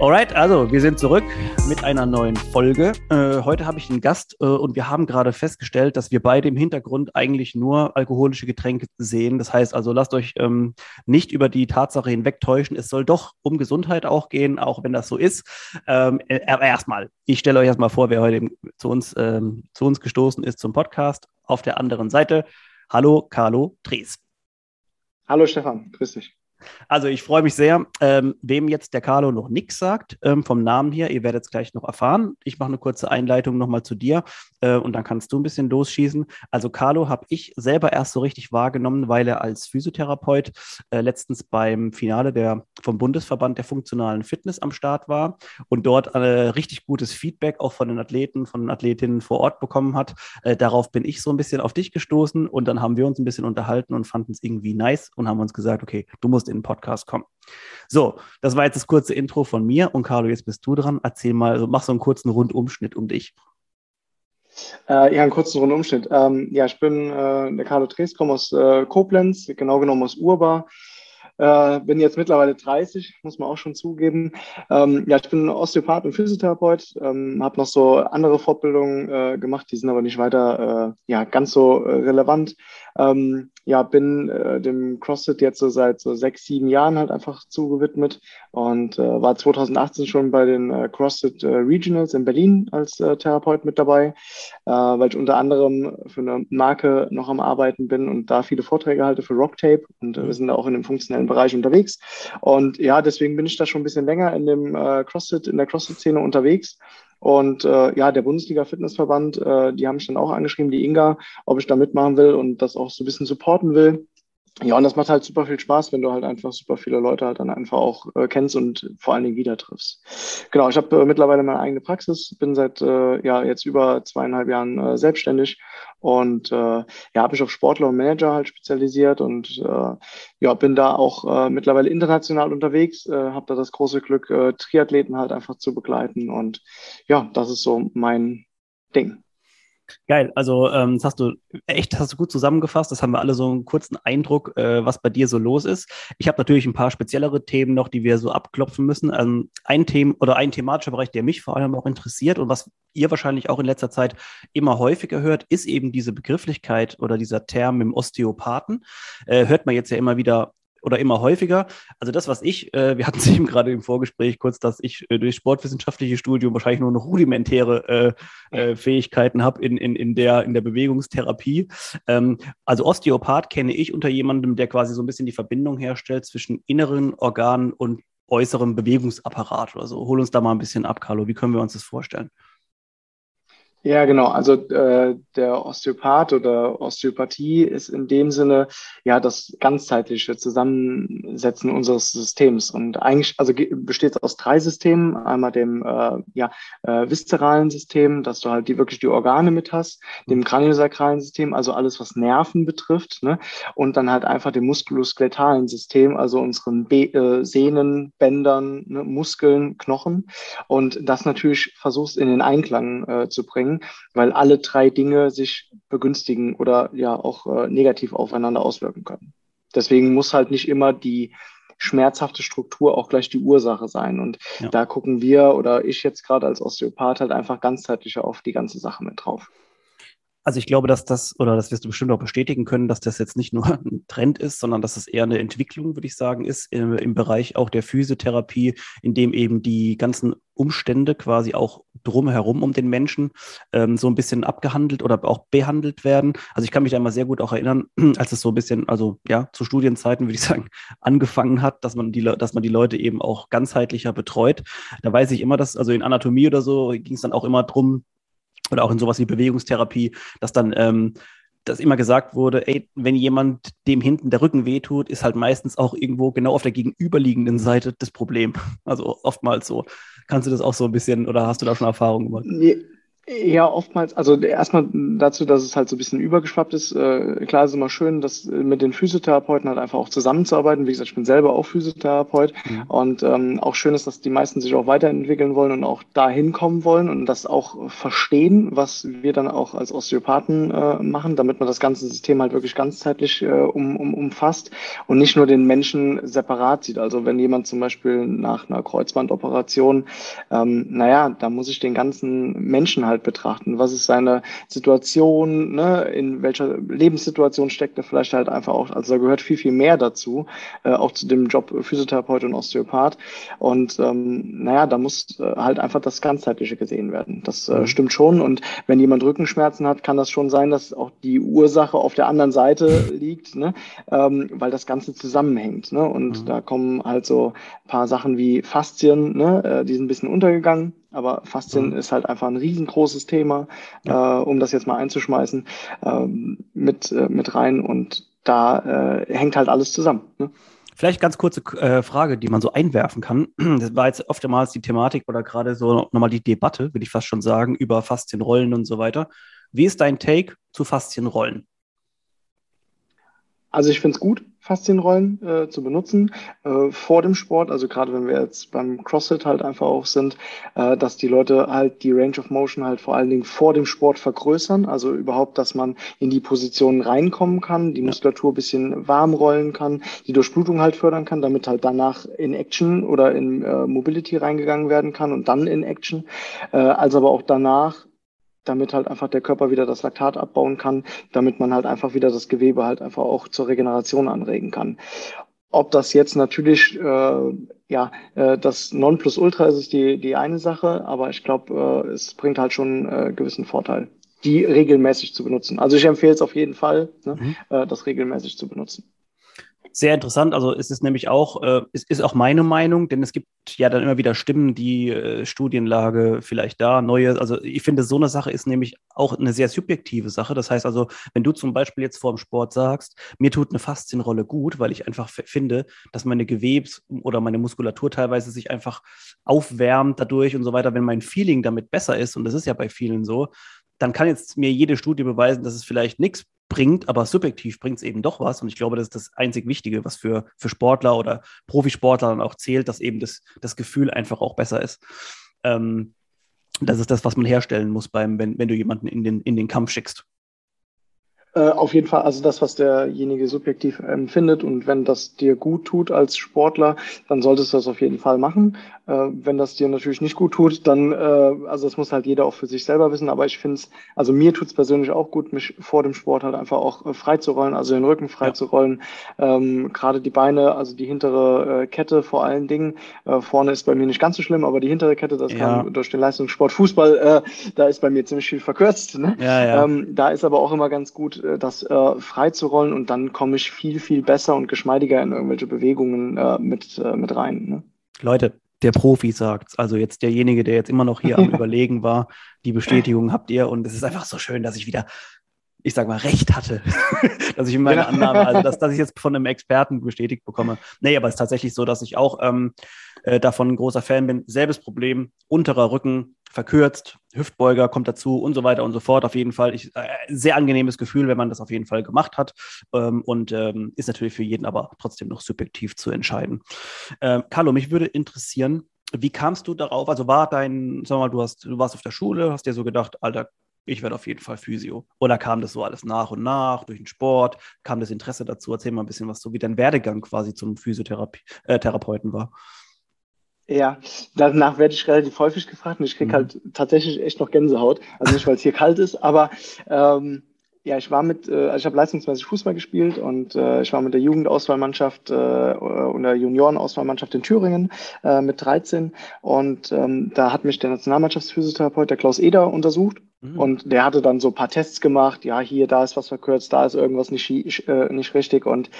Alright, also wir sind zurück mit einer neuen Folge. Äh, heute habe ich einen Gast äh, und wir haben gerade festgestellt, dass wir beide im Hintergrund eigentlich nur alkoholische Getränke sehen. Das heißt also, lasst euch ähm, nicht über die Tatsache hinwegtäuschen. Es soll doch um Gesundheit auch gehen, auch wenn das so ist. Ähm, äh, aber erstmal, ich stelle euch erstmal vor, wer heute zu uns, ähm, zu uns gestoßen ist zum Podcast. Auf der anderen Seite, hallo Carlo Dres. Hallo Stefan, grüß dich. Also ich freue mich sehr, ähm, wem jetzt der Carlo noch nichts sagt, ähm, vom Namen her, ihr werdet es gleich noch erfahren. Ich mache eine kurze Einleitung nochmal zu dir äh, und dann kannst du ein bisschen losschießen. Also Carlo habe ich selber erst so richtig wahrgenommen, weil er als Physiotherapeut äh, letztens beim Finale der, vom Bundesverband der funktionalen Fitness am Start war und dort äh, richtig gutes Feedback auch von den Athleten, von den Athletinnen vor Ort bekommen hat. Äh, darauf bin ich so ein bisschen auf dich gestoßen und dann haben wir uns ein bisschen unterhalten und fanden es irgendwie nice und haben uns gesagt, okay, du musst in den Podcast kommen. So, das war jetzt das kurze Intro von mir und Carlo, jetzt bist du dran. Erzähl mal, also mach so einen kurzen Rundumschnitt um dich. Äh, ja, einen kurzen Rundumschnitt. Ähm, ja, ich bin äh, der Carlo Tres, komme aus äh, Koblenz, genau genommen aus Urbar. Äh, bin jetzt mittlerweile 30, muss man auch schon zugeben. Ähm, ja, ich bin Osteopath und Physiotherapeut, ähm, habe noch so andere Fortbildungen äh, gemacht, die sind aber nicht weiter äh, ja, ganz so äh, relevant. Ähm, ja, bin äh, dem CrossFit jetzt so seit so sechs, sieben Jahren halt einfach zugewidmet und äh, war 2018 schon bei den äh, CrossFit äh, Regionals in Berlin als äh, Therapeut mit dabei, äh, weil ich unter anderem für eine Marke noch am Arbeiten bin und da viele Vorträge halte für Rocktape und wir sind da auch in dem funktionellen Bereich unterwegs. Und ja, deswegen bin ich da schon ein bisschen länger in dem CrossFit, in der CrossFit-Szene unterwegs und äh, ja, der Bundesliga-Fitnessverband, äh, die haben mich dann auch angeschrieben, die Inga, ob ich da mitmachen will und das auch so ein bisschen supporten will. Ja, und das macht halt super viel Spaß, wenn du halt einfach super viele Leute halt dann einfach auch äh, kennst und vor allen Dingen wieder triffst. Genau, ich habe äh, mittlerweile meine eigene Praxis, bin seit äh, ja jetzt über zweieinhalb Jahren äh, selbstständig und äh, ja, habe mich auf Sportler und Manager halt spezialisiert und äh, ja, bin da auch mittlerweile international unterwegs, habe da das große Glück, Triathleten halt einfach zu begleiten und ja, das ist so mein Ding. Geil, also ähm, das hast du echt, hast du gut zusammengefasst. Das haben wir alle so einen kurzen Eindruck, äh, was bei dir so los ist. Ich habe natürlich ein paar speziellere Themen noch, die wir so abklopfen müssen. Ähm, ein Thema oder ein thematischer Bereich, der mich vor allem auch interessiert und was ihr wahrscheinlich auch in letzter Zeit immer häufiger hört, ist eben diese Begrifflichkeit oder dieser Term im Osteopathen. Äh, hört man jetzt ja immer wieder oder immer häufiger. Also das, was ich, äh, wir hatten es eben gerade im Vorgespräch kurz, dass ich äh, durch sportwissenschaftliche Studium wahrscheinlich nur noch rudimentäre äh, äh, Fähigkeiten habe in, in, in, der, in der Bewegungstherapie. Ähm, also Osteopath kenne ich unter jemandem, der quasi so ein bisschen die Verbindung herstellt zwischen inneren Organen und äußerem Bewegungsapparat oder so. Hol uns da mal ein bisschen ab, Carlo. Wie können wir uns das vorstellen? Ja, genau. Also äh, der Osteopath oder Osteopathie ist in dem Sinne ja das ganzheitliche Zusammensetzen unseres Systems. Und eigentlich, also besteht es aus drei Systemen. Einmal dem äh, ja, äh, viszeralen System, dass du halt die wirklich die Organe mit hast, dem kraniosakralen System, also alles, was Nerven betrifft, ne? und dann halt einfach dem muskuloskeletalen System, also unseren Be äh, Sehnen, Bändern, ne? Muskeln, Knochen. Und das natürlich versuchst in den Einklang äh, zu bringen weil alle drei Dinge sich begünstigen oder ja auch äh, negativ aufeinander auswirken können. Deswegen muss halt nicht immer die schmerzhafte Struktur auch gleich die Ursache sein. Und ja. da gucken wir oder ich jetzt gerade als Osteopath halt einfach ganzheitlicher auf die ganze Sache mit drauf. Also ich glaube, dass das, oder das wirst du bestimmt auch bestätigen können, dass das jetzt nicht nur ein Trend ist, sondern dass es eher eine Entwicklung, würde ich sagen, ist im, im Bereich auch der Physiotherapie, in dem eben die ganzen Umstände quasi auch drumherum um den Menschen ähm, so ein bisschen abgehandelt oder auch behandelt werden. Also ich kann mich da immer sehr gut auch erinnern, als es so ein bisschen, also ja, zu Studienzeiten würde ich sagen, angefangen hat, dass man die, dass man die Leute eben auch ganzheitlicher betreut. Da weiß ich immer, dass, also in Anatomie oder so ging es dann auch immer drum, oder auch in sowas wie Bewegungstherapie, dass dann ähm, dass immer gesagt wurde, ey, wenn jemand dem hinten der Rücken wehtut, ist halt meistens auch irgendwo genau auf der gegenüberliegenden Seite das Problem. Also oftmals so. Kannst du das auch so ein bisschen oder hast du da schon Erfahrung gemacht? Ja, oftmals, also erstmal dazu, dass es halt so ein bisschen übergeschwappt ist. Äh, klar ist immer schön, dass mit den Physiotherapeuten halt einfach auch zusammenzuarbeiten. Wie gesagt, ich bin selber auch Physiotherapeut mhm. und ähm, auch schön ist, dass die meisten sich auch weiterentwickeln wollen und auch dahin kommen wollen und das auch verstehen, was wir dann auch als Osteopathen äh, machen, damit man das ganze System halt wirklich ganzheitlich äh, um, um, umfasst und nicht nur den Menschen separat sieht. Also wenn jemand zum Beispiel nach einer Kreuzbandoperation, ähm, naja, da muss ich den ganzen Menschen halt halt betrachten. Was ist seine Situation, ne? in welcher Lebenssituation steckt er vielleicht halt einfach auch. Also da gehört viel, viel mehr dazu, äh, auch zu dem Job Physiotherapeut und Osteopath. Und ähm, naja, da muss äh, halt einfach das Ganzheitliche gesehen werden. Das äh, mhm. stimmt schon. Und wenn jemand Rückenschmerzen hat, kann das schon sein, dass auch die Ursache auf der anderen Seite liegt, ne? ähm, weil das Ganze zusammenhängt. Ne? Und mhm. da kommen halt so ein paar Sachen wie Faszien, ne? Äh, die sind ein bisschen untergegangen. Aber Faszien mhm. ist halt einfach ein riesengroßes Thema, ja. äh, um das jetzt mal einzuschmeißen, ähm, mit, äh, mit rein. Und da äh, hängt halt alles zusammen. Ne? Vielleicht ganz kurze äh, Frage, die man so einwerfen kann. Das war jetzt oftmals die Thematik oder gerade so nochmal die Debatte, würde ich fast schon sagen, über Faszienrollen und so weiter. Wie ist dein Take zu Faszienrollen? Also ich finde es gut, Faszienrollen äh, zu benutzen äh, vor dem Sport. Also gerade wenn wir jetzt beim CrossFit halt einfach auch sind, äh, dass die Leute halt die Range of Motion halt vor allen Dingen vor dem Sport vergrößern. Also überhaupt, dass man in die Positionen reinkommen kann, die Muskulatur bisschen warm rollen kann, die Durchblutung halt fördern kann, damit halt danach in Action oder in äh, Mobility reingegangen werden kann und dann in Action. Äh, also aber auch danach damit halt einfach der Körper wieder das Laktat abbauen kann, damit man halt einfach wieder das Gewebe halt einfach auch zur Regeneration anregen kann. Ob das jetzt natürlich äh, ja äh, das Nonplusultra ist, ist die die eine Sache, aber ich glaube, äh, es bringt halt schon äh, gewissen Vorteil, die regelmäßig zu benutzen. Also ich empfehle es auf jeden Fall, ne, mhm. äh, das regelmäßig zu benutzen sehr interessant. Also es ist nämlich auch, äh, es ist auch meine Meinung, denn es gibt ja dann immer wieder Stimmen, die äh, Studienlage vielleicht da, neue. Also ich finde, so eine Sache ist nämlich auch eine sehr subjektive Sache. Das heißt also, wenn du zum Beispiel jetzt vor dem Sport sagst, mir tut eine Faszienrolle gut, weil ich einfach finde, dass meine Gewebs- oder meine Muskulatur teilweise sich einfach aufwärmt dadurch und so weiter, wenn mein Feeling damit besser ist, und das ist ja bei vielen so, dann kann jetzt mir jede Studie beweisen, dass es vielleicht nichts bringt, aber subjektiv bringt es eben doch was. Und ich glaube, das ist das einzig Wichtige, was für, für Sportler oder Profisportler dann auch zählt, dass eben das, das Gefühl einfach auch besser ist. Ähm, das ist das, was man herstellen muss, beim, wenn, wenn du jemanden in den, in den Kampf schickst. Äh, auf jeden Fall, also das, was derjenige subjektiv empfindet und wenn das dir gut tut als Sportler, dann solltest du das auf jeden Fall machen. Äh, wenn das dir natürlich nicht gut tut, dann, äh, also das muss halt jeder auch für sich selber wissen, aber ich finde es, also mir tut es persönlich auch gut, mich vor dem Sport halt einfach auch äh, frei zu rollen, also den Rücken frei ja. zu rollen, ähm, gerade die Beine, also die hintere äh, Kette vor allen Dingen, vorne ist bei mir nicht ganz so schlimm, aber die hintere Kette, das ja. kann durch den Leistungssport Fußball, äh, da ist bei mir ziemlich viel verkürzt. Ne? Ja, ja. Ähm, da ist aber auch immer ganz gut, das äh, frei zu rollen und dann komme ich viel, viel besser und geschmeidiger in irgendwelche Bewegungen äh, mit, äh, mit rein. Ne? Leute, der Profi sagt Also jetzt derjenige, der jetzt immer noch hier am Überlegen war, die Bestätigung habt ihr. Und es ist einfach so schön, dass ich wieder, ich sag mal, recht hatte, dass ich in meiner Annahme, also dass, dass ich jetzt von einem Experten bestätigt bekomme. Nee, aber es ist tatsächlich so, dass ich auch ähm, äh, davon ein großer Fan bin. Selbes Problem, unterer Rücken, verkürzt, Hüftbeuger kommt dazu und so weiter und so fort. Auf jeden Fall ich, äh, sehr angenehmes Gefühl, wenn man das auf jeden Fall gemacht hat ähm, und ähm, ist natürlich für jeden aber trotzdem noch subjektiv zu entscheiden. Ähm, Carlo, mich würde interessieren, wie kamst du darauf? Also war dein, sag mal, du hast, du warst auf der Schule, hast dir so gedacht, Alter, ich werde auf jeden Fall Physio. Oder kam das so alles nach und nach durch den Sport? Kam das Interesse dazu? Erzähl mal ein bisschen was so, wie dein Werdegang quasi zum Physiotherapeuten äh, war. Ja, danach werde ich relativ häufig gefragt und ich kriege mhm. halt tatsächlich echt noch Gänsehaut. Also nicht, weil es hier kalt ist, aber ähm, ja, ich war mit, äh, also ich habe leistungsmäßig Fußball gespielt und äh, ich war mit der Jugendauswahlmannschaft äh, und der Juniorenauswahlmannschaft in Thüringen äh, mit 13 und ähm, da hat mich der Nationalmannschaftsphysiotherapeut, der Klaus Eder, untersucht Mhm. Und der hatte dann so ein paar Tests gemacht, ja, hier, da ist was verkürzt, da ist irgendwas nicht, äh, nicht richtig. Und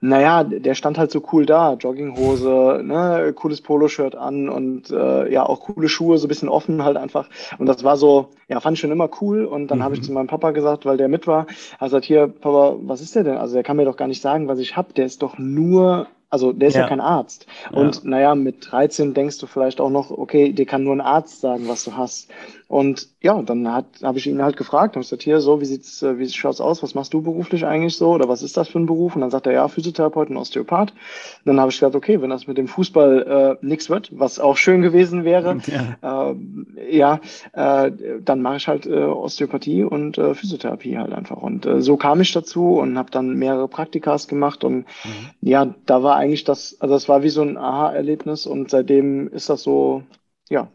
naja, der stand halt so cool da, Jogginghose, ne, cooles Poloshirt an und äh, ja, auch coole Schuhe, so ein bisschen offen halt einfach. Und das war so, ja, fand ich schon immer cool. Und dann mhm. habe ich zu meinem Papa gesagt, weil der mit war, er gesagt, hier, Papa, was ist der denn? Also der kann mir doch gar nicht sagen, was ich hab. Der ist doch nur also der ist ja, ja kein Arzt. Und ja. naja, mit 13 denkst du vielleicht auch noch, okay, dir kann nur ein Arzt sagen, was du hast. Und ja, dann habe ich ihn halt gefragt und gesagt, hier, so, wie sieht's, äh, wie schaut's aus? Was machst du beruflich eigentlich so? Oder was ist das für ein Beruf? Und dann sagt er, ja, Physiotherapeut und Osteopath. Und dann habe ich gesagt, okay, wenn das mit dem Fußball äh, nichts wird, was auch schön gewesen wäre, ja, äh, ja äh, dann mache ich halt äh, Osteopathie und äh, Physiotherapie halt einfach. Und äh, so kam ich dazu und habe dann mehrere Praktikas gemacht und mhm. ja, da war eigentlich das, also das war wie so ein Aha-Erlebnis und seitdem ist das so, ja,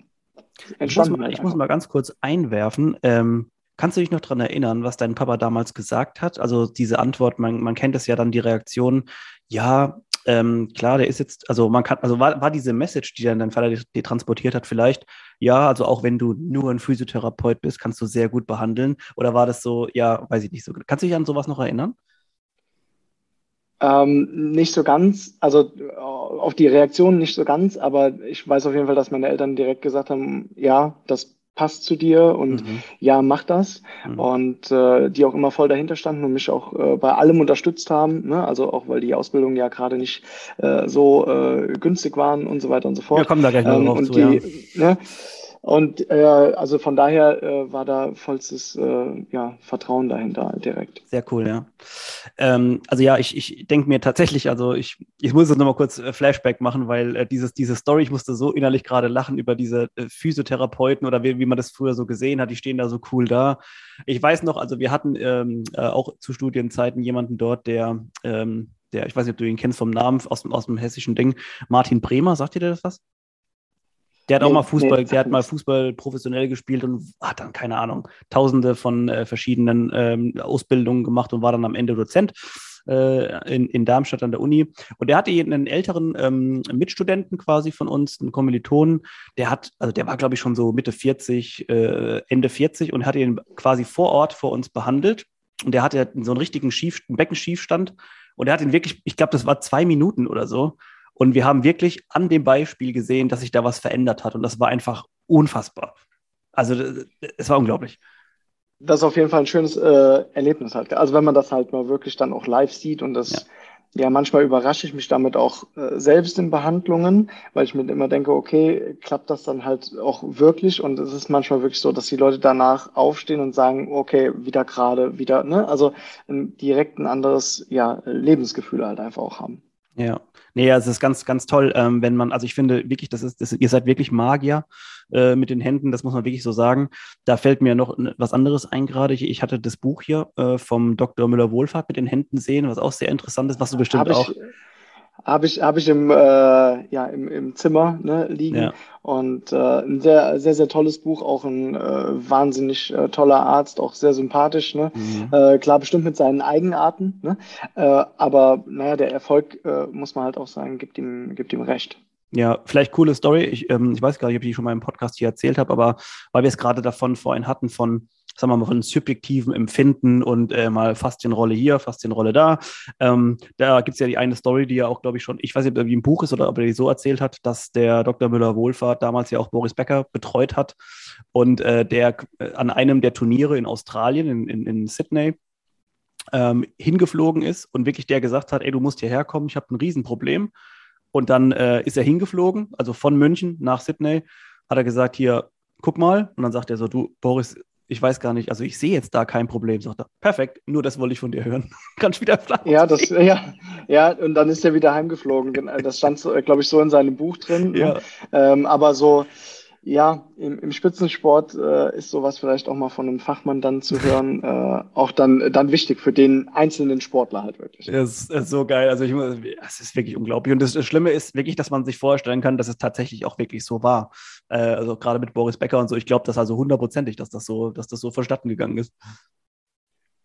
ich muss, mal, ich muss mal ganz kurz einwerfen. Ähm, kannst du dich noch daran erinnern, was dein Papa damals gesagt hat? Also diese Antwort, man, man kennt es ja dann die Reaktion, ja, ähm, klar, der ist jetzt, also man kann, also war, war diese Message, die dann dein Vater dir transportiert hat, vielleicht, ja, also auch wenn du nur ein Physiotherapeut bist, kannst du sehr gut behandeln. Oder war das so, ja, weiß ich nicht so. Kannst du dich an sowas noch erinnern? Ähm, nicht so ganz, also auf die Reaktion nicht so ganz, aber ich weiß auf jeden Fall, dass meine Eltern direkt gesagt haben, ja, das passt zu dir und mhm. ja, mach das. Mhm. Und äh, die auch immer voll dahinter standen und mich auch äh, bei allem unterstützt haben. Ne? Also auch, weil die Ausbildungen ja gerade nicht äh, so äh, günstig waren und so weiter und so fort. Wir kommen da gleich noch ähm, drauf zu, die, ja. Ne? Und äh, also von daher äh, war da vollstes äh, ja, Vertrauen dahinter direkt. Sehr cool, ja. Ähm, also ja, ich, ich denke mir tatsächlich, also ich, ich muss jetzt nochmal kurz äh, Flashback machen, weil äh, dieses, diese Story, ich musste so innerlich gerade lachen über diese äh, Physiotherapeuten oder wie, wie man das früher so gesehen hat, die stehen da so cool da. Ich weiß noch, also wir hatten ähm, äh, auch zu Studienzeiten jemanden dort, der, ähm, der, ich weiß nicht, ob du ihn kennst vom Namen aus, aus dem hessischen Ding, Martin Bremer, sagt dir das was? Der hat nee, auch mal Fußball, nee, der hat mal Fußball professionell gespielt und hat dann, keine Ahnung, tausende von äh, verschiedenen ähm, Ausbildungen gemacht und war dann am Ende Dozent äh, in, in Darmstadt an der Uni. Und der hatte einen älteren ähm, Mitstudenten quasi von uns, einen Kommilitonen, der hat, also der war, glaube ich, schon so Mitte 40, äh, Ende 40 und hat ihn quasi vor Ort vor uns behandelt. Und der hatte so einen richtigen Schief, Beckenschiefstand. Und er hat ihn wirklich, ich glaube, das war zwei Minuten oder so, und wir haben wirklich an dem Beispiel gesehen, dass sich da was verändert hat. Und das war einfach unfassbar. Also es war unglaublich. Das ist auf jeden Fall ein schönes äh, Erlebnis halt. Also wenn man das halt mal wirklich dann auch live sieht und das, ja, ja manchmal überrasche ich mich damit auch äh, selbst in Behandlungen, weil ich mir immer denke, okay, klappt das dann halt auch wirklich? Und es ist manchmal wirklich so, dass die Leute danach aufstehen und sagen, okay, wieder gerade, wieder, ne? Also direkt ein anderes, ja, Lebensgefühl halt einfach auch haben. Ja, nee, also es ist ganz, ganz toll, ähm, wenn man, also ich finde wirklich, das ist, das, ihr seid wirklich Magier äh, mit den Händen, das muss man wirklich so sagen. Da fällt mir noch was anderes ein gerade. Ich, ich hatte das Buch hier äh, vom Dr. Müller-Wohlfahrt mit den Händen sehen, was auch sehr interessant ist, was du bestimmt ich, auch habe ich, hab ich im, äh, ja, im, im Zimmer ne, liegen. Ja. Und äh, ein sehr, sehr, sehr tolles Buch, auch ein äh, wahnsinnig äh, toller Arzt, auch sehr sympathisch. Ne? Mhm. Äh, klar, bestimmt mit seinen Eigenarten. Ne? Äh, aber naja, der Erfolg, äh, muss man halt auch sagen, gibt ihm, gibt ihm recht. Ja, vielleicht coole Story. Ich, ähm, ich weiß gar nicht, ob ich die schon mal im Podcast hier erzählt habe, aber weil wir es gerade davon vorhin hatten, von sagen wir mal, von subjektivem Empfinden und äh, mal Faszienrolle hier, Faszienrolle da. Ähm, da gibt es ja die eine Story, die ja auch, glaube ich, schon, ich weiß nicht, ob die im Buch ist oder ob er die so erzählt hat, dass der Dr. Müller-Wohlfahrt damals ja auch Boris Becker betreut hat und äh, der äh, an einem der Turniere in Australien, in, in, in Sydney, ähm, hingeflogen ist und wirklich der gesagt hat, ey, du musst hierher kommen, ich habe ein Riesenproblem. Und dann äh, ist er hingeflogen, also von München nach Sydney, hat er gesagt, hier, guck mal. Und dann sagt er so, du, Boris, ich weiß gar nicht, also ich sehe jetzt da kein Problem, sagt er. Perfekt, nur das wollte ich von dir hören. Kannst wieder flach. Ja, das, ja, ja, und dann ist er wieder heimgeflogen. Das stand, glaube ich, so in seinem Buch drin. Ne? Ja. Ähm, aber so, ja, im, im Spitzensport äh, ist sowas vielleicht auch mal von einem Fachmann dann zu hören, äh, auch dann, dann wichtig für den einzelnen Sportler halt wirklich. Es ist so geil. Also ich es ist wirklich unglaublich. Und das, das, Schlimme ist wirklich, dass man sich vorstellen kann, dass es tatsächlich auch wirklich so war. Äh, also gerade mit Boris Becker und so, ich glaube das also hundertprozentig, dass das so, dass das so verstatten gegangen ist.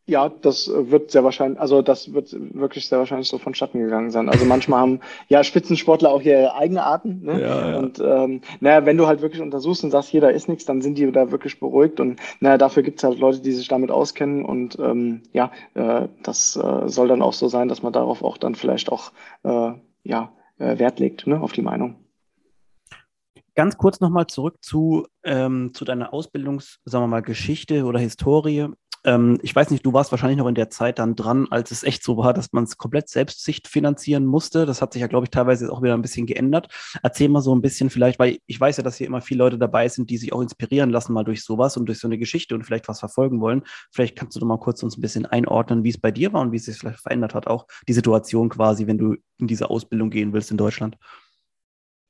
Ja, das wird sehr wahrscheinlich, also das wird wirklich sehr wahrscheinlich so vonstatten gegangen sein. Also manchmal haben ja Spitzensportler auch ihre eigene Arten. Ne? Ja, ja. Und ähm, naja, wenn du halt wirklich untersuchst und sagst, hier, da ist nichts, dann sind die da wirklich beruhigt. Und naja, dafür gibt's halt Leute, die sich damit auskennen. Und ähm, ja, äh, das äh, soll dann auch so sein, dass man darauf auch dann vielleicht auch äh, ja, äh, Wert legt, ne, auf die Meinung. Ganz kurz nochmal zurück zu, ähm, zu deiner Ausbildungs-, sagen wir mal, Geschichte oder Historie. Ähm, ich weiß nicht, du warst wahrscheinlich noch in der Zeit dann dran, als es echt so war, dass man es komplett selbstsicht finanzieren musste. Das hat sich ja, glaube ich, teilweise jetzt auch wieder ein bisschen geändert. Erzähl mal so ein bisschen vielleicht, weil ich weiß ja, dass hier immer viele Leute dabei sind, die sich auch inspirieren lassen mal durch sowas und durch so eine Geschichte und vielleicht was verfolgen wollen. Vielleicht kannst du doch mal kurz uns ein bisschen einordnen, wie es bei dir war und wie es sich vielleicht verändert hat, auch die Situation quasi, wenn du in diese Ausbildung gehen willst in Deutschland.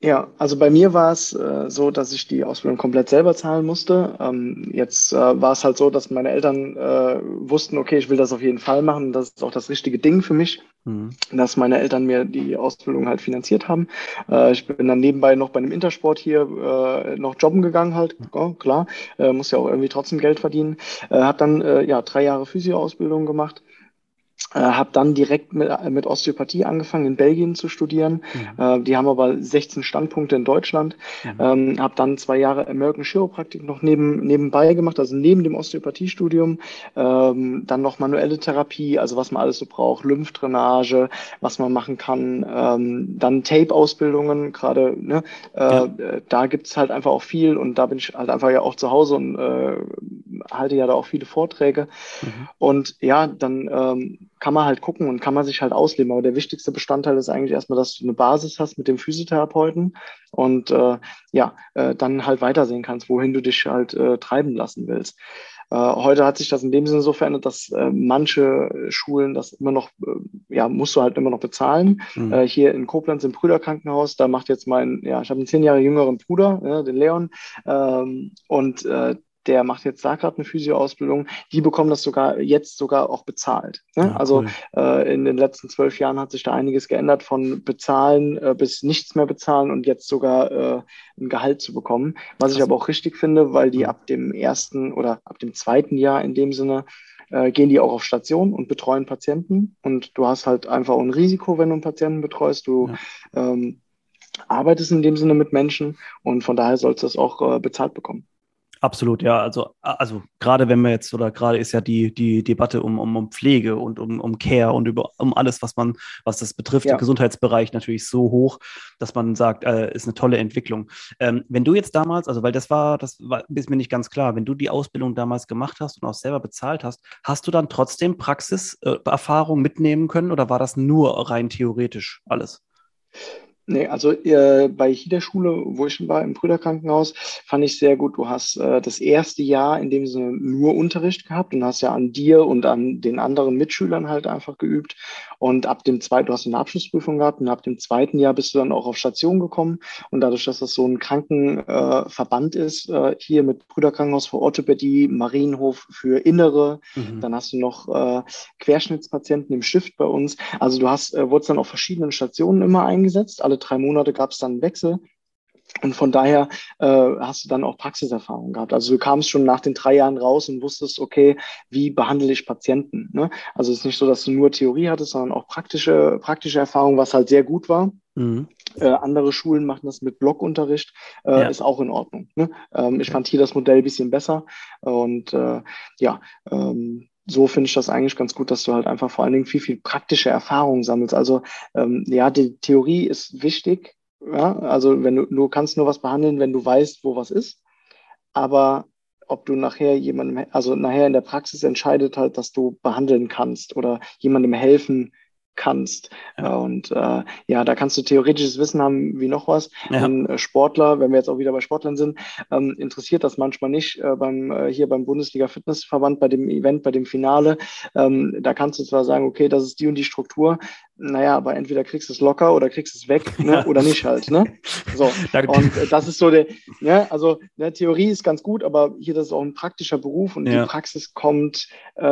Ja, also bei mir war es äh, so, dass ich die Ausbildung komplett selber zahlen musste. Ähm, jetzt äh, war es halt so, dass meine Eltern äh, wussten, okay, ich will das auf jeden Fall machen. Das ist auch das richtige Ding für mich, mhm. dass meine Eltern mir die Ausbildung halt finanziert haben. Äh, ich bin dann nebenbei noch bei einem Intersport hier äh, noch jobben gegangen halt, oh, klar, äh, muss ja auch irgendwie trotzdem Geld verdienen. Äh, habe dann äh, ja drei Jahre Physio-Ausbildung gemacht äh, habe dann direkt mit, mit Osteopathie angefangen, in Belgien zu studieren. Mhm. Äh, die haben aber 16 Standpunkte in Deutschland. Mhm. Ähm, habe dann zwei Jahre American Chiropraktik noch neben, nebenbei gemacht, also neben dem Osteopathiestudium. Ähm, dann noch manuelle Therapie, also was man alles so braucht, Lymphdrainage, was man machen kann. Ähm, dann Tape-Ausbildungen, gerade, ne? Äh, ja. da gibt's halt einfach auch viel und da bin ich halt einfach ja auch zu Hause und äh, halte ja da auch viele Vorträge. Mhm. Und ja, dann ähm, kann man halt gucken und kann man sich halt ausleben. Aber der wichtigste Bestandteil ist eigentlich erstmal, dass du eine Basis hast mit dem Physiotherapeuten und äh, ja, äh, dann halt weitersehen kannst, wohin du dich halt äh, treiben lassen willst. Äh, heute hat sich das in dem Sinne so verändert, dass äh, manche Schulen das immer noch, äh, ja, musst du halt immer noch bezahlen. Mhm. Äh, hier in Koblenz im Brüderkrankenhaus, da macht jetzt mein, ja, ich habe einen zehn Jahre jüngeren Bruder, ja, den Leon, ähm, und äh, der macht jetzt da gerade eine Physioausbildung, die bekommen das sogar jetzt sogar auch bezahlt. Ne? Ja, also cool. äh, in den letzten zwölf Jahren hat sich da einiges geändert von bezahlen äh, bis nichts mehr bezahlen und jetzt sogar äh, ein Gehalt zu bekommen. Was ich aber auch richtig finde, weil die ab dem ersten oder ab dem zweiten Jahr in dem Sinne äh, gehen die auch auf Station und betreuen Patienten. Und du hast halt einfach ein Risiko, wenn du einen Patienten betreust. Du ja. ähm, arbeitest in dem Sinne mit Menschen und von daher sollst du das auch äh, bezahlt bekommen. Absolut, ja. Also, also gerade wenn wir jetzt, oder gerade ist ja die, die Debatte um, um, um Pflege und um, um Care und über, um alles, was man, was das betrifft, ja. der Gesundheitsbereich natürlich so hoch, dass man sagt, äh, ist eine tolle Entwicklung. Ähm, wenn du jetzt damals, also weil das war, das war, ist mir nicht ganz klar, wenn du die Ausbildung damals gemacht hast und auch selber bezahlt hast, hast du dann trotzdem Praxiserfahrung äh, mitnehmen können oder war das nur rein theoretisch alles? Nee, also äh, bei der Schule, wo ich schon war, im Brüderkrankenhaus, fand ich sehr gut. Du hast äh, das erste Jahr in dem Sinne nur Unterricht gehabt und hast ja an dir und an den anderen Mitschülern halt einfach geübt. Und ab dem zweiten, du hast eine Abschlussprüfung gehabt und ab dem zweiten Jahr bist du dann auch auf Station gekommen. Und dadurch, dass das so ein Krankenverband äh, ist, äh, hier mit Brüderkrankenhaus für Orthopädie, Marienhof für Innere, mhm. dann hast du noch äh, Querschnittspatienten im Stift bei uns. Also du hast, äh, wurdest dann auf verschiedenen Stationen immer eingesetzt, alle drei Monate gab es dann einen Wechsel. Und von daher äh, hast du dann auch Praxiserfahrung gehabt. Also du kamst schon nach den drei Jahren raus und wusstest, okay, wie behandle ich Patienten? Ne? Also es ist nicht so, dass du nur Theorie hattest, sondern auch praktische, praktische Erfahrung, was halt sehr gut war. Mhm. Äh, andere Schulen machen das mit Blockunterricht, äh, ja. ist auch in Ordnung. Ne? Ähm, ich fand hier das Modell ein bisschen besser. Und äh, ja, ähm, so finde ich das eigentlich ganz gut, dass du halt einfach vor allen Dingen viel, viel praktische Erfahrungen sammelst. Also ähm, ja, die Theorie ist wichtig. Ja? Also wenn du, du kannst nur was behandeln, wenn du weißt, wo was ist. Aber ob du nachher jemandem, also nachher in der Praxis entscheidet halt, dass du behandeln kannst oder jemandem helfen kannst. Ja. Und äh, ja, da kannst du theoretisches Wissen haben wie noch was. Ja. Ein äh, Sportler, wenn wir jetzt auch wieder bei Sportlern sind, ähm, interessiert das manchmal nicht äh, beim äh, hier beim Bundesliga Fitnessverband bei dem Event, bei dem Finale. Ähm, da kannst du zwar sagen, okay, das ist die und die Struktur. Naja, aber entweder kriegst du es locker oder kriegst es weg ne? oder nicht halt. Ne? So. und äh, das ist so der, ne? also ne, Theorie ist ganz gut, aber hier das ist auch ein praktischer Beruf und ja. die Praxis kommt äh,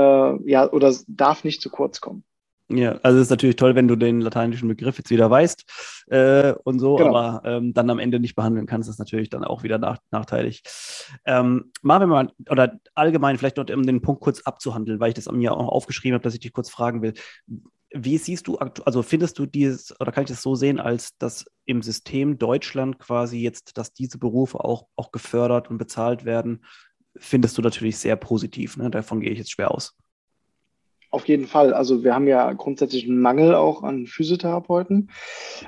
ja oder darf nicht zu kurz kommen. Ja, also es ist natürlich toll, wenn du den lateinischen Begriff jetzt wieder weißt äh, und so, genau. aber ähm, dann am Ende nicht behandeln kannst, ist natürlich dann auch wieder nach, nachteilig. Ähm, machen wir mal, oder allgemein vielleicht dort, um den Punkt kurz abzuhandeln, weil ich das mir auch aufgeschrieben habe, dass ich dich kurz fragen will. Wie siehst du, also findest du dieses, oder kann ich das so sehen, als dass im System Deutschland quasi jetzt, dass diese Berufe auch, auch gefördert und bezahlt werden, findest du natürlich sehr positiv. Ne? Davon gehe ich jetzt schwer aus. Auf jeden Fall. Also wir haben ja grundsätzlich einen Mangel auch an Physiotherapeuten.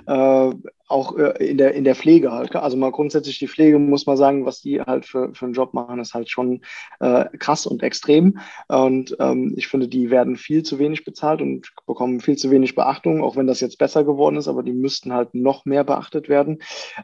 Äh, auch äh, in, der, in der Pflege halt. Also mal grundsätzlich die Pflege, muss man sagen, was die halt für, für einen Job machen, ist halt schon äh, krass und extrem. Und ähm, ich finde, die werden viel zu wenig bezahlt und bekommen viel zu wenig Beachtung, auch wenn das jetzt besser geworden ist, aber die müssten halt noch mehr beachtet werden.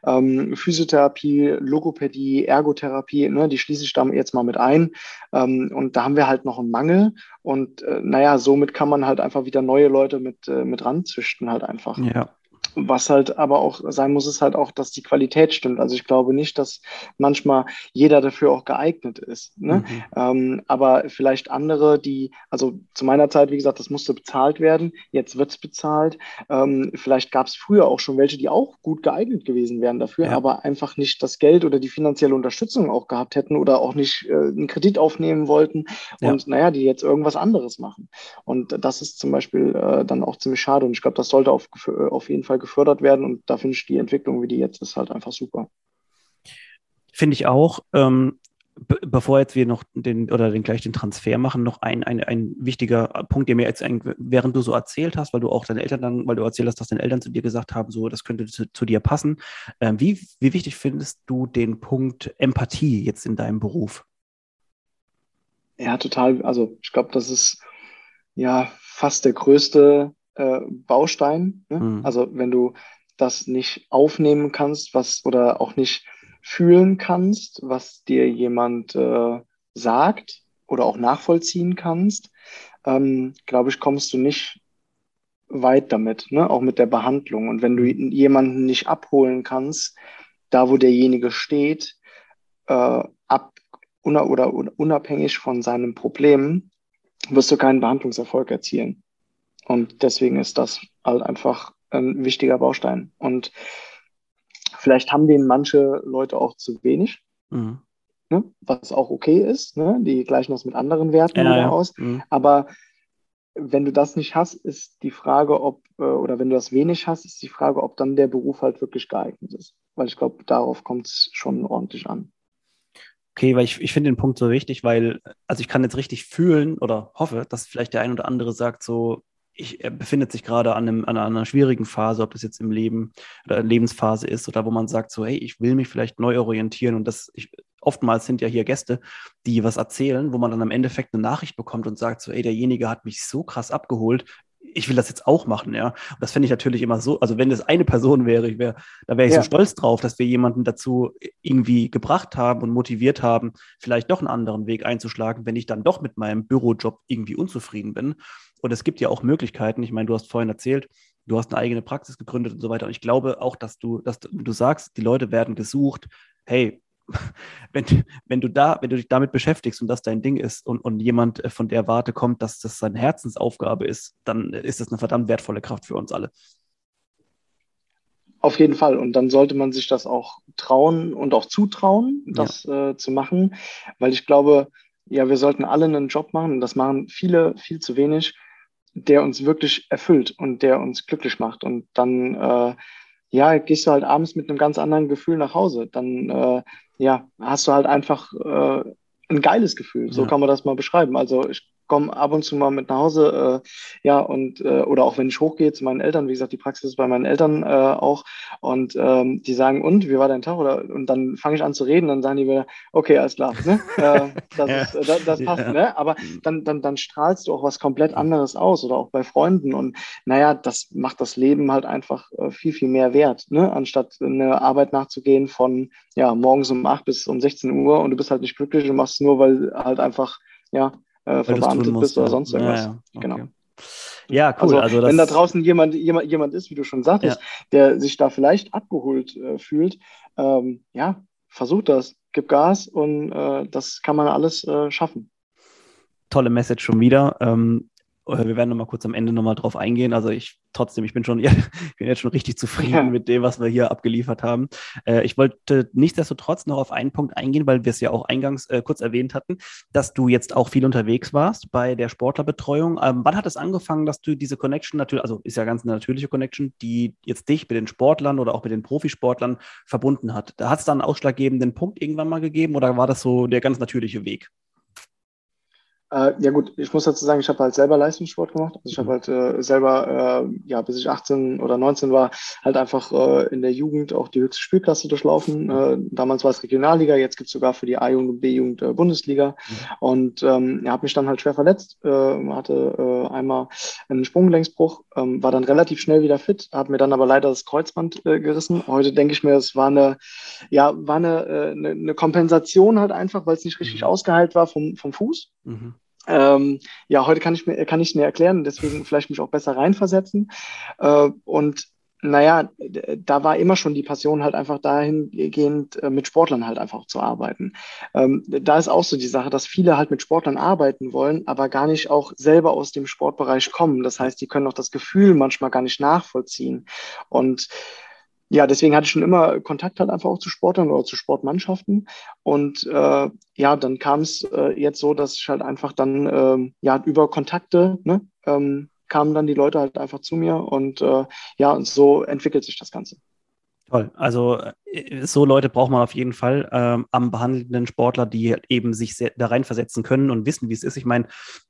Ähm, Physiotherapie, Logopädie, Ergotherapie, ne, die schließe ich da jetzt mal mit ein. Ähm, und da haben wir halt noch einen Mangel. Und äh, naja, somit kann man halt einfach wieder neue Leute mit, äh, mit ranzüchten, halt einfach. Ja. Was halt aber auch sein muss, ist halt auch, dass die Qualität stimmt. Also ich glaube nicht, dass manchmal jeder dafür auch geeignet ist. Ne? Mhm. Ähm, aber vielleicht andere, die, also zu meiner Zeit, wie gesagt, das musste bezahlt werden. Jetzt wird es bezahlt. Ähm, vielleicht gab es früher auch schon welche, die auch gut geeignet gewesen wären dafür, ja. aber einfach nicht das Geld oder die finanzielle Unterstützung auch gehabt hätten oder auch nicht äh, einen Kredit aufnehmen wollten und ja. naja, die jetzt irgendwas anderes machen. Und das ist zum Beispiel äh, dann auch ziemlich schade. Und ich glaube, das sollte auf, auf jeden Fall gefördert werden. Und da finde ich die Entwicklung, wie die jetzt ist, halt einfach super. Finde ich auch. Ähm, bevor jetzt wir noch den oder den gleich den Transfer machen, noch ein, ein, ein wichtiger Punkt, der mir jetzt ein, während du so erzählt hast, weil du auch deine Eltern dann, weil du erzählt hast, dass deine Eltern zu dir gesagt haben, so das könnte zu, zu dir passen. Ähm, wie, wie wichtig findest du den Punkt Empathie jetzt in deinem Beruf? Ja, total. Also ich glaube, das ist ja fast der größte äh, Baustein. Ne? Mhm. Also wenn du das nicht aufnehmen kannst, was oder auch nicht fühlen kannst, was dir jemand äh, sagt oder auch nachvollziehen kannst, ähm, glaube ich, kommst du nicht weit damit, ne? auch mit der Behandlung. Und wenn du jemanden nicht abholen kannst, da wo derjenige steht, äh, ab oder unabhängig von seinem Problem, wirst du keinen Behandlungserfolg erzielen. Und deswegen ist das halt einfach ein wichtiger Baustein. Und vielleicht haben den manche Leute auch zu wenig, mhm. ne? was auch okay ist. Ne? Die gleichen das mit anderen Werten ja, ja. aus. Mhm. Aber wenn du das nicht hast, ist die Frage, ob, äh, oder wenn du das wenig hast, ist die Frage, ob dann der Beruf halt wirklich geeignet ist. Weil ich glaube, darauf kommt es schon ordentlich an. Okay, weil ich, ich finde den Punkt so wichtig, weil, also ich kann jetzt richtig fühlen oder hoffe, dass vielleicht der ein oder andere sagt, so, ich, er befindet sich gerade an, einem, an einer schwierigen Phase, ob das jetzt im Leben oder Lebensphase ist oder wo man sagt so, hey, ich will mich vielleicht neu orientieren und das, ich, oftmals sind ja hier Gäste, die was erzählen, wo man dann am Endeffekt eine Nachricht bekommt und sagt so, ey, derjenige hat mich so krass abgeholt, ich will das jetzt auch machen, ja. Und das fände ich natürlich immer so, also wenn das eine Person wäre, ich wär, da wäre ich ja. so stolz drauf, dass wir jemanden dazu irgendwie gebracht haben und motiviert haben, vielleicht doch einen anderen Weg einzuschlagen, wenn ich dann doch mit meinem Bürojob irgendwie unzufrieden bin. Und es gibt ja auch Möglichkeiten. Ich meine, du hast vorhin erzählt, du hast eine eigene Praxis gegründet und so weiter. Und ich glaube auch, dass du, dass du sagst, die Leute werden gesucht. Hey, wenn, wenn du da, wenn du dich damit beschäftigst und das dein Ding ist und, und jemand äh, von der Warte kommt, dass das seine Herzensaufgabe ist, dann ist das eine verdammt wertvolle Kraft für uns alle. Auf jeden Fall. Und dann sollte man sich das auch trauen und auch zutrauen, das ja. äh, zu machen, weil ich glaube, ja, wir sollten alle einen Job machen und das machen viele viel zu wenig der uns wirklich erfüllt und der uns glücklich macht. Und dann, äh, ja, gehst du halt abends mit einem ganz anderen Gefühl nach Hause. Dann, äh, ja, hast du halt einfach äh, ein geiles Gefühl. So ja. kann man das mal beschreiben. Also ich komme ab und zu mal mit nach Hause, äh, ja, und äh, oder auch wenn ich hochgehe zu meinen Eltern, wie gesagt, die Praxis ist bei meinen Eltern äh, auch und ähm, die sagen, und, wie war dein Tag? Oder und dann fange ich an zu reden, dann sagen die wieder, okay, alles klar, ne? äh, das, ja. ist, äh, das, das passt, ja. ne? Aber dann, dann, dann strahlst du auch was komplett anderes aus oder auch bei Freunden und naja, das macht das Leben halt einfach äh, viel, viel mehr wert, ne? Anstatt eine Arbeit nachzugehen von ja, morgens um 8 bis um 16 Uhr und du bist halt nicht glücklich und machst es nur, weil halt einfach, ja, äh, verbeamtet bist oder sonst irgendwas. Ja, ja. Okay. Genau. Ja, cool. Also, also wenn da draußen jemand, jemand, jemand ist, wie du schon sagtest, ja. der sich da vielleicht abgeholt äh, fühlt, ähm, ja, versuch das, gib Gas und äh, das kann man alles äh, schaffen. Tolle Message schon wieder. Ähm, wir werden noch mal kurz am Ende noch mal drauf eingehen. Also ich trotzdem, ich bin schon, ja, ich bin jetzt schon richtig zufrieden ja. mit dem, was wir hier abgeliefert haben. Äh, ich wollte nichtsdestotrotz noch auf einen Punkt eingehen, weil wir es ja auch eingangs äh, kurz erwähnt hatten, dass du jetzt auch viel unterwegs warst bei der Sportlerbetreuung. Ähm, wann hat es angefangen, dass du diese Connection natürlich, also ist ja ganz eine natürliche Connection, die jetzt dich mit den Sportlern oder auch mit den Profisportlern verbunden hat? Da hat es dann einen ausschlaggebenden Punkt irgendwann mal gegeben oder war das so der ganz natürliche Weg? Äh, ja gut, ich muss dazu sagen, ich habe halt selber Leistungssport gemacht. Also ich habe mhm. halt äh, selber, äh, ja, bis ich 18 oder 19 war, halt einfach äh, in der Jugend auch die höchste Spielklasse durchlaufen. Äh, damals war es Regionalliga, jetzt gibt es sogar für die A-Jugend und B-Jugend äh, Bundesliga. Mhm. Und ähm, er hat mich dann halt schwer verletzt, äh, hatte äh, einmal einen Sprunggelenksbruch, ähm, war dann relativ schnell wieder fit, hat mir dann aber leider das Kreuzband äh, gerissen. Heute denke ich mir, es war eine, ja, war eine, äh, eine, eine Kompensation halt einfach, weil es nicht richtig mhm. ausgeheilt war vom, vom Fuß. Mhm. Ähm, ja, heute kann ich mir kann ich mir erklären, deswegen vielleicht mich auch besser reinversetzen. Äh, und naja, da war immer schon die Passion halt einfach dahingehend, äh, mit Sportlern halt einfach zu arbeiten. Ähm, da ist auch so die Sache, dass viele halt mit Sportlern arbeiten wollen, aber gar nicht auch selber aus dem Sportbereich kommen. Das heißt, die können auch das Gefühl manchmal gar nicht nachvollziehen. Und ja, deswegen hatte ich schon immer Kontakt halt einfach auch zu Sportlern oder zu Sportmannschaften. Und äh, ja, dann kam es äh, jetzt so, dass ich halt einfach dann äh, ja über Kontakte ne, ähm, kamen dann die Leute halt einfach zu mir und äh, ja, und so entwickelt sich das Ganze. Toll. Also äh, so Leute braucht man auf jeden Fall ähm, am behandelnden Sportler, die eben sich sehr, da reinversetzen können und wissen, wie es ist. Ich meine,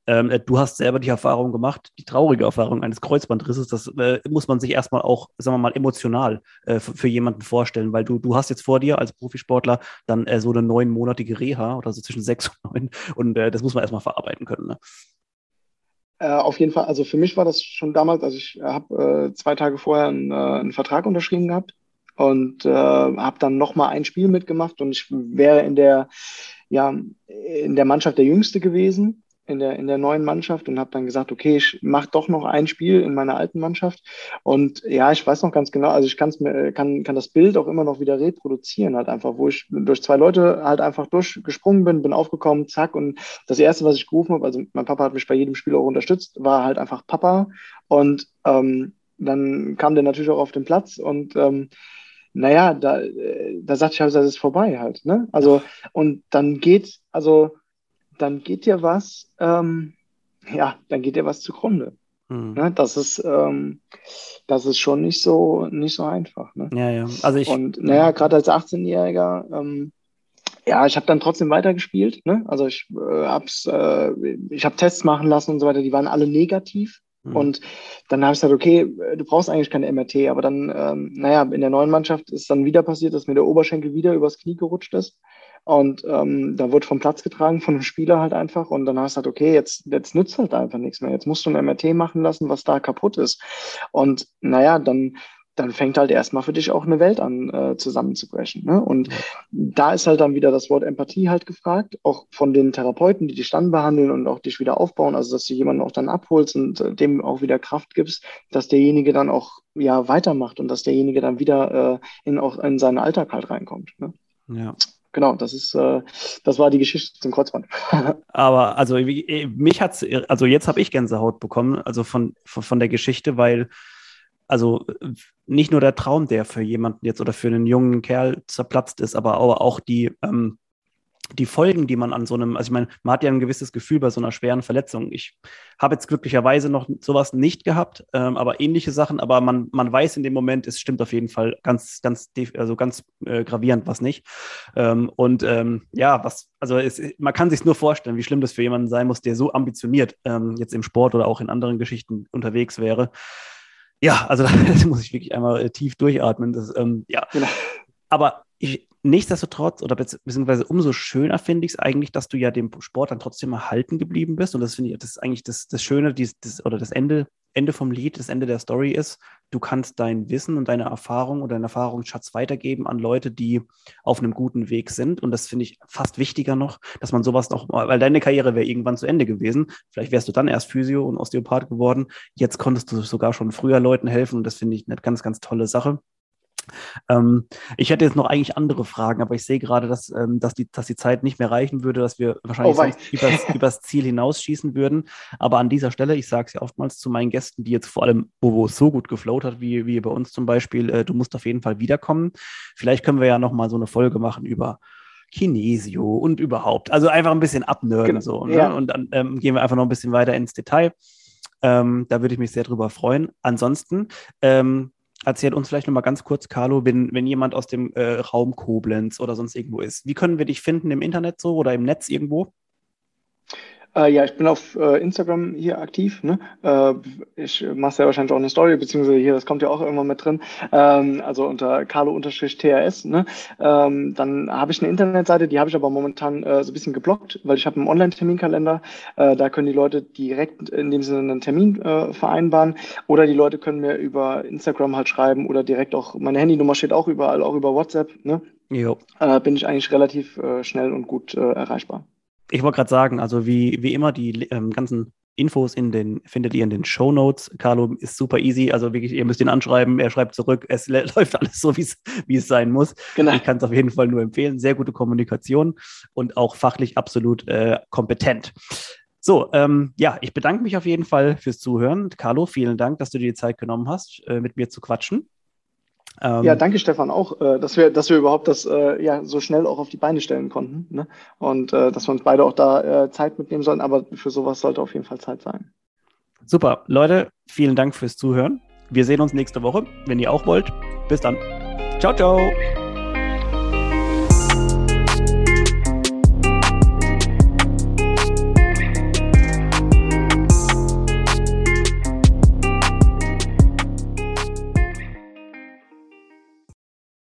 ähm, äh, du hast selber die Erfahrung gemacht, die traurige Erfahrung eines Kreuzbandrisses. Das äh, muss man sich erstmal auch, sagen wir mal, emotional äh, für, jemanden vorstellen, weil du, du hast jetzt vor dir als Profisportler dann äh, so eine neunmonatige Reha oder so zwischen sechs und neun und äh, das muss man erstmal verarbeiten können. Ne? auf jeden Fall, also für mich war das schon damals, also ich habe zwei Tage vorher einen, einen Vertrag unterschrieben gehabt und äh, habe dann noch mal ein Spiel mitgemacht und ich wäre in der ja in der Mannschaft der Jüngste gewesen in der in der neuen Mannschaft und habe dann gesagt okay ich mache doch noch ein Spiel in meiner alten Mannschaft. Und ja ich weiß noch ganz genau also ich kann's mir kann kann das Bild auch immer noch wieder reproduzieren halt einfach wo ich durch zwei Leute halt einfach durchgesprungen bin bin aufgekommen zack. Und das erste was ich gerufen habe also mein Papa hat mich bei jedem Spiel auch unterstützt war halt einfach Papa. Und ähm, dann kam der natürlich auch auf den Platz und ähm, naja, da, äh, da sagt ich halt, das ist vorbei halt. Ne? Also, und dann geht, also, dann geht dir was, ähm, ja, dann geht dir was zugrunde. Mhm. Ne? Das ist, ähm, das ist schon nicht so, nicht so einfach. Ne? Ja, ja. Also ich, und naja, gerade als 18-Jähriger, ähm, ja, ich habe dann trotzdem weitergespielt. Ne? Also ich äh, hab's, äh, ich habe Tests machen lassen und so weiter, die waren alle negativ. Mhm. Und dann habe ich gesagt, okay, äh, du brauchst eigentlich keine MRT, aber dann, ähm, naja, in der neuen Mannschaft ist dann wieder passiert, dass mir der Oberschenkel wieder übers Knie gerutscht ist. Und ähm, da wurde vom Platz getragen von einem Spieler halt einfach. Und dann hast du gesagt, okay, jetzt, jetzt nützt halt einfach nichts mehr. Jetzt musst du ein MRT machen lassen, was da kaputt ist. Und naja, dann dann fängt halt erstmal für dich auch eine Welt an äh, zusammenzubrechen. Ne? Und da ist halt dann wieder das Wort Empathie halt gefragt, auch von den Therapeuten, die dich dann behandeln und auch dich wieder aufbauen, also dass du jemanden auch dann abholst und äh, dem auch wieder Kraft gibst, dass derjenige dann auch ja weitermacht und dass derjenige dann wieder äh, in auch in seinen Alltag halt reinkommt. Ne? Ja. Genau, das ist, äh, das war die Geschichte zum Kreuzband. Aber also mich hat's, also jetzt habe ich Gänsehaut bekommen, also von, von, von der Geschichte, weil also nicht nur der Traum, der für jemanden jetzt oder für einen jungen Kerl zerplatzt ist, aber auch die, ähm, die Folgen, die man an so einem, also ich meine, man hat ja ein gewisses Gefühl bei so einer schweren Verletzung. Ich habe jetzt glücklicherweise noch sowas nicht gehabt, ähm, aber ähnliche Sachen, aber man, man weiß in dem Moment, es stimmt auf jeden Fall ganz, ganz, also ganz äh, gravierend was nicht. Ähm, und ähm, ja, was, also es, man kann sich nur vorstellen, wie schlimm das für jemanden sein muss, der so ambitioniert ähm, jetzt im Sport oder auch in anderen Geschichten unterwegs wäre ja, also da muss ich wirklich einmal äh, tief durchatmen. Das, ähm, ja. Genau. Aber ich, nichtsdestotrotz, oder beziehungsweise umso schöner finde ich es eigentlich, dass du ja dem Sport dann trotzdem erhalten geblieben bist. Und das finde ich, das ist eigentlich das, das Schöne, dies, das, oder das Ende, Ende vom Lied, das Ende der Story ist, du kannst dein Wissen und deine Erfahrung oder deinen Erfahrungsschatz weitergeben an Leute, die auf einem guten Weg sind. Und das finde ich fast wichtiger noch, dass man sowas noch, weil deine Karriere wäre irgendwann zu Ende gewesen. Vielleicht wärst du dann erst Physio und Osteopath geworden. Jetzt konntest du sogar schon früher Leuten helfen. Und das finde ich eine ganz, ganz tolle Sache. Ähm, ich hätte jetzt noch eigentlich andere Fragen, aber ich sehe gerade, dass, ähm, dass, die, dass die Zeit nicht mehr reichen würde, dass wir wahrscheinlich oh, übers, übers, Ziel hinausschießen würden. Aber an dieser Stelle, ich sage es ja oftmals zu meinen Gästen, die jetzt vor allem, wo, es so gut geflowt hat, wie, wie bei uns zum Beispiel, äh, du musst auf jeden Fall wiederkommen. Vielleicht können wir ja nochmal so eine Folge machen über Kinesio und überhaupt. Also einfach ein bisschen abnörden genau. so. Ne? Ja. Und dann ähm, gehen wir einfach noch ein bisschen weiter ins Detail. Ähm, da würde ich mich sehr drüber freuen. Ansonsten, ähm, Erzähl uns vielleicht nochmal ganz kurz, Carlo, wenn, wenn jemand aus dem äh, Raum Koblenz oder sonst irgendwo ist. Wie können wir dich finden im Internet so oder im Netz irgendwo? Äh, ja, ich bin auf äh, Instagram hier aktiv. Ne? Äh, ich mache ja wahrscheinlich auch eine Story, beziehungsweise hier, das kommt ja auch irgendwann mit drin. Ähm, also unter carlo-tras. Ne? Ähm, dann habe ich eine Internetseite, die habe ich aber momentan äh, so ein bisschen geblockt, weil ich habe einen Online-Terminkalender. Äh, da können die Leute direkt in dem Sinne einen Termin äh, vereinbaren. Oder die Leute können mir über Instagram halt schreiben oder direkt auch, meine Handynummer steht auch überall, auch über WhatsApp. Ne? Jo. bin ich eigentlich relativ schnell und gut erreichbar. Ich wollte gerade sagen, also wie, wie immer, die ähm, ganzen Infos in den, findet ihr in den Show Notes. Carlo ist super easy, also wirklich, ihr müsst ihn anschreiben, er schreibt zurück, es läuft alles so, wie es sein muss. Genau. Ich kann es auf jeden Fall nur empfehlen. Sehr gute Kommunikation und auch fachlich absolut äh, kompetent. So, ähm, ja, ich bedanke mich auf jeden Fall fürs Zuhören. Carlo, vielen Dank, dass du dir die Zeit genommen hast, äh, mit mir zu quatschen. Ähm, ja, danke Stefan auch, äh, dass wir, dass wir überhaupt das äh, ja so schnell auch auf die Beine stellen konnten ne? und äh, dass wir uns beide auch da Zeit mitnehmen sollen. Aber für sowas sollte auf jeden Fall Zeit sein. Super, Leute, vielen Dank fürs Zuhören. Wir sehen uns nächste Woche, wenn ihr auch wollt. Bis dann. Ciao, ciao.